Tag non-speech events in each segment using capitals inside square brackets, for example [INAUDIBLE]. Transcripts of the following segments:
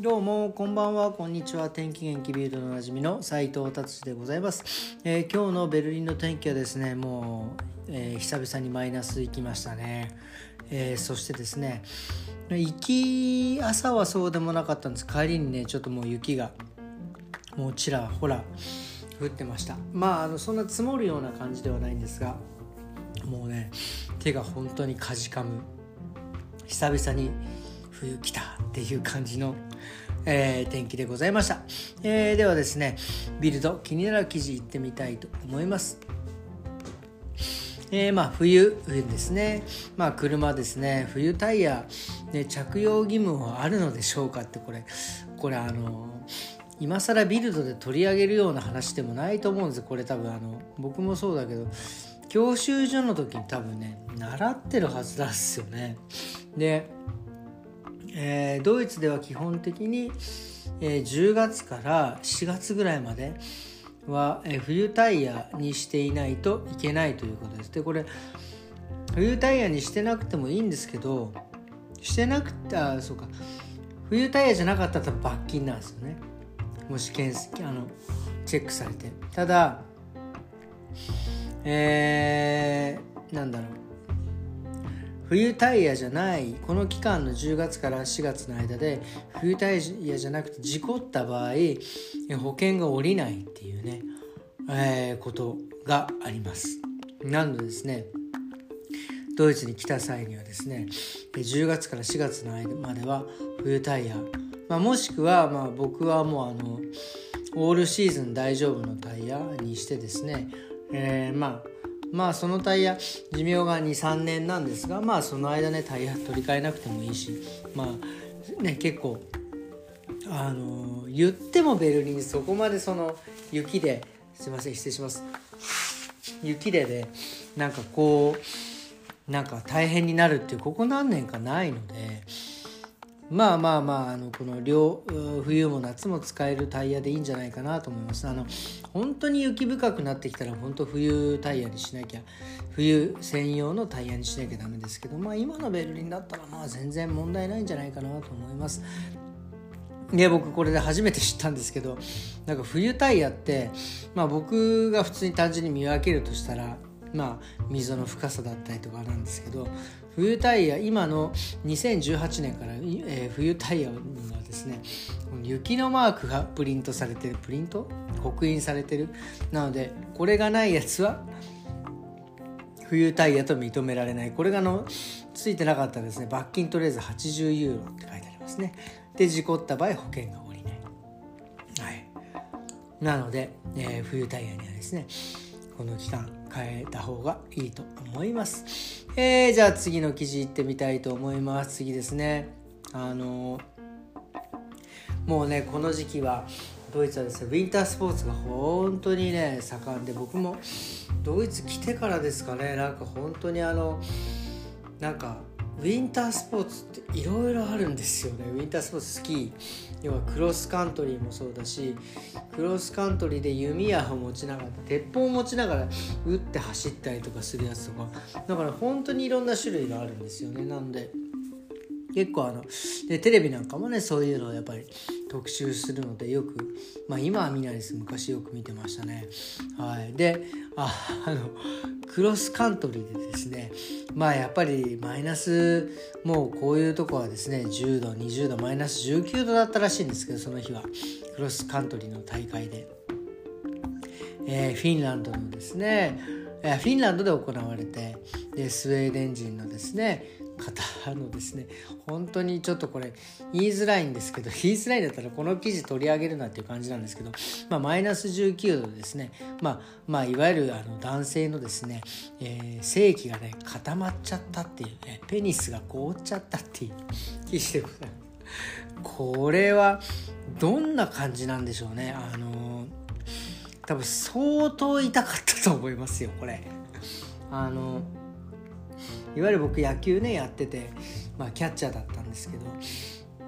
どうもこんばんはこんにちは天気元気ビルドのおなじみの斉藤達でございます、えー、今日のベルリンの天気はですねもう、えー、久々にマイナス行きましたね、えー、そしてですね行き朝はそうでもなかったんです。帰りにねちょっともう雪がもうちらほら降ってました。まああのそんな積もるような感じではないんですがもうね手が本当にかじかむ。久々に冬来たっていう感じの、えー、天気でございました、えー、ではですねビルド気になる記事いってみたいと思います。えー、まあ冬冬ですね。まあ車ですね。冬タイヤ、ね、着用義務はあるのでしょうかってこれ。これあの今更ビルドで取り上げるような話でもないと思うんです。これ多分あの僕もそうだけど教習所の時に多分ね習ってるはずなんですよね。でえー、ドイツでは基本的に、えー、10月から4月ぐらいまでは、えー、冬タイヤにしていないといけないということです。でこれ冬タイヤにしてなくてもいいんですけどしてなくてあそうか。冬タイヤじゃなかったら罰金なんですよね。もし検査あのチェックされて。ただえー、なんだろう。冬タイヤじゃないこの期間の10月から4月の間で冬タイヤじゃなくて事故った場合保険が下りないっていうね、えー、ことがあります。なのでですねドイツに来た際にはですね10月から4月の間までは冬タイヤ、まあ、もしくはまあ僕はもうあのオールシーズン大丈夫のタイヤにしてですね、えー、まあまあそのタイヤ寿命が23年なんですがまあその間ねタイヤ取り替えなくてもいいしまあね結構あの言ってもベルリンそこまでその雪ですいません失礼します。雪でねなんかこうなんか大変になるっていうここ何年かないのでまあまあまああのこの両冬も夏も使えるタイヤでいいんじゃないかなと思います。あの本当に雪深くなってきたら本当冬タイヤにしなきゃ冬専用のタイヤにしなきゃダメですけどまあ今のベルリンだったらまあ全然問題ないんじゃないかなと思います。で僕これで初めて知ったんですけどなんか冬タイヤってまあ僕が普通に単純に見分けるとしたらまあ溝の深さだったりとかなんですけど冬タイヤ今の2018年から、えー、冬タイヤはですね雪のマークがプリントされてるプリント？刻印されてる。なのでこれがないやつは冬タイヤと認められない。これがのついてなかったらですね。罰金とりあえず80ユーロって書いてありますね。で事故った場合保険が下りない。はい。なので、えー、冬タイヤにはですねこの期間変えた方がいいと思います。えー、じゃあ次の記事いってみたいと思います。次ですね。あのもうね、この時期はドイツはですね、ウィンタースポーツが本当にね、盛んで、僕もドイツ来てからですかね、なんか本当にあの、なんかウィンタースポーツっていろいろあるんですよね。ウィンタースポーツスキー要はクロスカントリーもそうだしクロスカントリーで弓矢を持ちながら鉄砲を持ちながら打って走ったりとかするやつとか。だから本当にいろんな種類があるんですよね。なんで結構あのでテレビなんかもねそういうのをやっぱり特集するのでよくまあ今は見ないです昔よく見てましたね。はい。でああのクロスカントリーでですねまあやっぱりマイナスもうこういうとこはですね10度20度マイナス19度だったらしいんですけどその日は。クロスカントリーの大会で、えー、フィンランドのですねフィンランドで行われてでスウェーデン人のですね方のですね本当にちょっとこれ言いづらいんですけど言いづらいんだったらこの記事取り上げるなっていう感じなんですけど、まあ、マイナス19度ですね、まあ、まあいわゆるあの男性のですね、えー、性器がね固まっちゃったっていうねペニスが凍っちゃったっていう記事でございます。これはどんな感じなんでしょうね。あの多分相当痛かったと思いますよこれ。あのいわゆる僕野球ねやってて、まあ、キャッチャーだったんですけど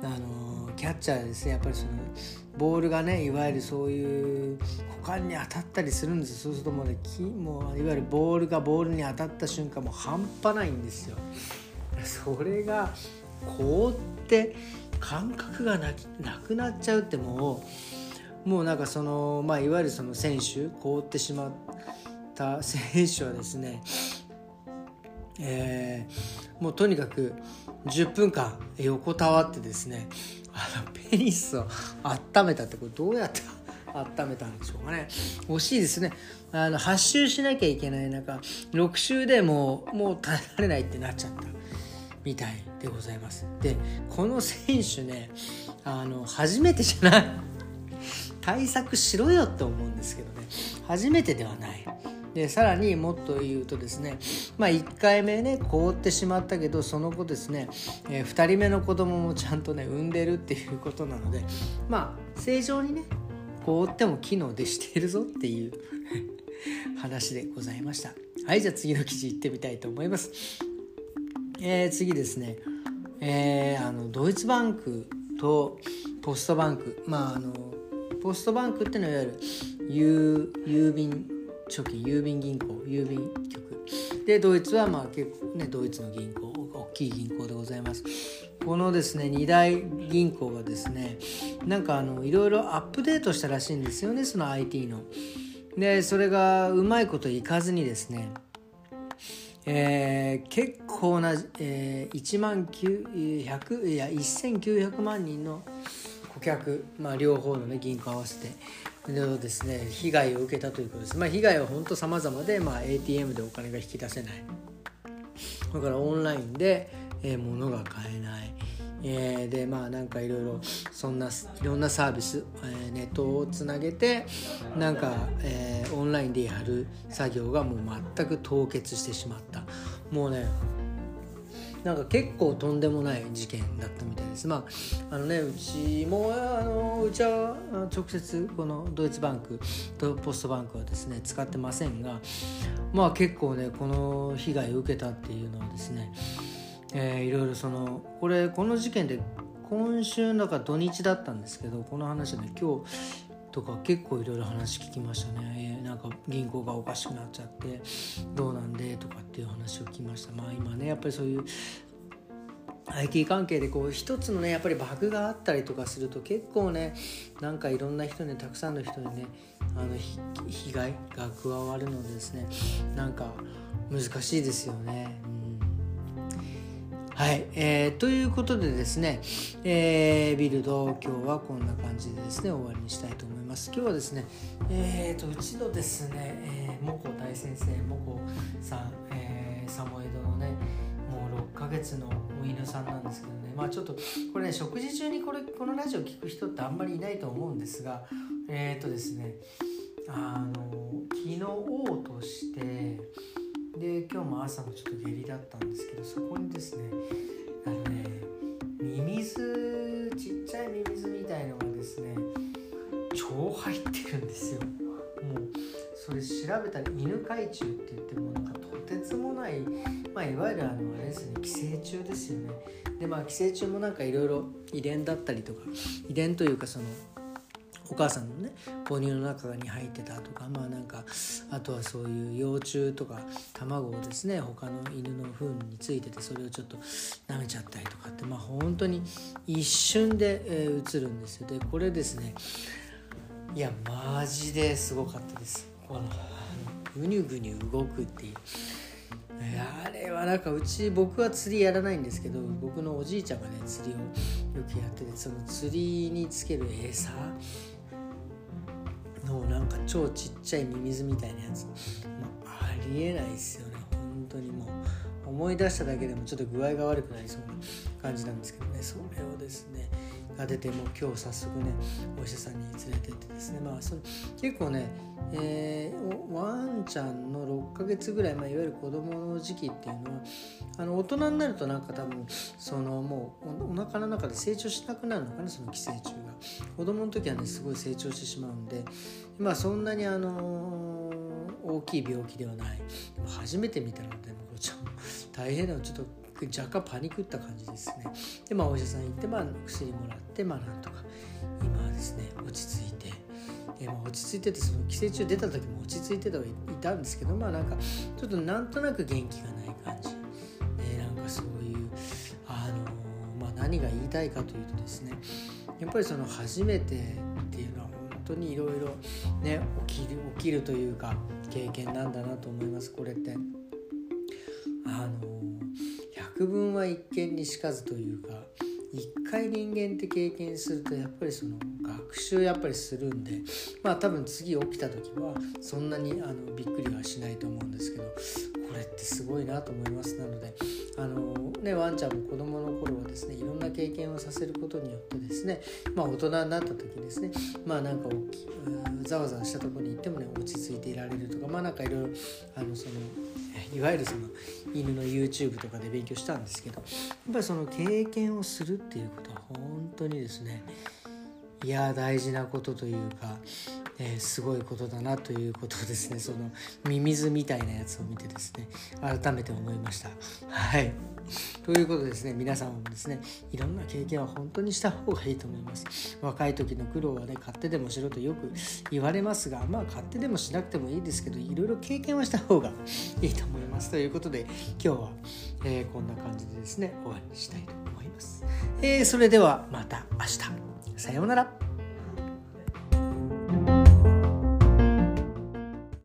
あのキャッチャーですねやっぱりそのボールがねいわゆるそういう股間に当たったりするんですそうするともうねもういわゆるボールがボールに当たった瞬間もう半端ないんですよ。それが凍って感覚がななくなっちゃうってもうもうなんかそのまあいわゆるその選手凍ってしまった選手はですねえー、もうとにかく10分間横たわってですねあのペニスを温めたってこれどうやって温めたんでしょうかね。惜しいですね。あの8周しなきゃいけない中6周でもうもう耐えられないってなっちゃった。みたいでございます。でこの選手ねあの初めてじゃない。対策しろよって思うんですけどね。初めてではない。でさらにもっと言うとですね、まあ、1回目ね凍ってしまったけどその後ですね、えー、2人目の子供もちゃんとね産んでるっていうことなのでまあ正常にね凍っても機能でしているぞっていう [LAUGHS] 話でございました。はいじゃあ次の記事いってみたいと思います、えー、次ですね。えー、あのドイツバンクとポストバンク。まああのポストバンクっていうのはいわゆる郵便初期郵便銀行郵便局。でドイツはまあ結構ねドイツの銀行大きい銀行でございます。このですね2大銀行がですねなんかあのいろいろアップデートしたらしいんですよねその IT の。でそれがうまいこといかずにですねえー、結構な、えー、1万900いや1900万人の顧客、まあ、両方の、ね、銀行合わせてのですね被害を受けたということです。まあ、被害は本当様々で、まあ、ATM でお金が引き出せない。だからオンラインで、えー、物が買えない。えー、でまあなんかいろいろそんないろんなサービス、えー、ネットをつなげてなんか、えー、オンラインでやる作業がもう全く凍結してしまったもうねなんか結構とんでもない事件だったみたいです。まああのねうちもあのうちは直接このドイツバンクとポストバンクはですね使ってませんがまあ結構ねこの被害を受けたっていうのはですね、えー、いろいろそのこれこの事件で今週だか土日だったんですけどこの話はね今日とか結構いろいろ話聞きましたね、えー、なんか銀行がおかしくなっちゃってどうなんでとかっていう話を聞きました。まあ今ねやっぱりそういう IT 関係でこう一つのねやっぱりバグがあったりとかすると結構ねなんかいろんな人にたくさんの人にねあの被害が加わるのでですねなんか難しいですよね。うん。はい、えー、ということでですね、えー、ビルド今日はこんな感じでですね終わりにしたいと思います。今日はですね、えーと、うちのですね、えー、モコ大先生モコさん、えー、サモエドのねもう6ヶ月のお犬さんなんですけどねまあちょっとこれね食事中にこれこのラジオ聞く人ってあんまりいないと思うんですがえっ、ー、とですねあの昨日として今日も朝もちょっと下痢だったんですけどそこにですねあのねミミズちっちゃいミミズみたいのがですね超入ってるんですよ。もうそれ調べたら犬海中って言ってもなんかとてつもない、まあ、いわゆるあのあれですね寄生虫ですよね。でまあ寄生虫もなんかいろいろ遺伝だったりとか遺伝というかそのお母さんのね母乳の中に入ってたとかまあなんかあとはそういう幼虫とか卵をですね他の犬の糞についててそれをちょっと舐めちゃったりとかってまあ本当に一瞬で、えー、映るんですよ。でこれですねいやマジですごかったです。このぐにゅぐにゅ動くっていう。あれはなんかうち僕は釣りやらないんですけど僕のおじいちゃんがね釣りをよくやっててその釣りにつける餌のなんか超ちっちゃいミミズみたいなやつ、まあ、ありえないっすよね。本当にもう。思い出しただけでもちょっと具合が悪くなりそうな感じなんですけどね。それをですねが出てもう今日早速ねお医者さんに連れてってですね。まあそれ結構ね、えー、ワンちゃんの6ヶ月ぐらい、まあ、いわゆる子供の時期っていうのはあの大人になるとなんか多分そのもうお腹の中で成長しなくなるのかなその寄生虫が。子供の時はねすごい成長してしまうんでまあそんなにあのー、大きい病気ではない。初めて見たのでもこちゃん大変なのちょっと若干パニクった感じですね。でまあお医者さん行って、まあ、薬もらってまあなんとか今はですね落ち着いて。で、まあ、落ち着いててその寄生虫出た時も落ち着いてはいたんですけどまあなんかちょっとなんとなく元気がない感じ。でなんかそういうあのまあ何が言いたいかというとですねやっぱりその初めてっていうのは本当にいろいろね起きる起きるというか経験なんだなと思いますこれって。あの百聞は一見にしかずというか一回人間って経験するとやっぱりその学習やっぱりするんでまあ多分次起きた時はそんなにあのびっくりはしないと思うんですけどこれってすごいなと思います。なのであのねワンちゃんも子供の頃はですねいろんな経験をさせることによってですねまあ大人になった時ですねまあなんかざわざわしたとこに行ってもね落ち着いていられるとかまあなんかいろいろあのそのいわゆるその犬の YouTube とかで勉強したんですけどやっぱりその経験をするっていうことは本当にですねいや大事なことというか、えー、すごいことだなということですね。[LAUGHS] そのミミズみたいなやつを見てですね。改めて思いました。はい。ということでですね。皆さんもですねいろんな経験は本当にした方がいいと思います。若い時の苦労はね勝手でもしろとよく言われますがまあ勝手でもしなくてもいいですけどいろいろ経験はした方がいいと思います。ということで今日は、えー、こんな感じでですね終わりにしたいと思います、えー、それではまた明日。さようなら。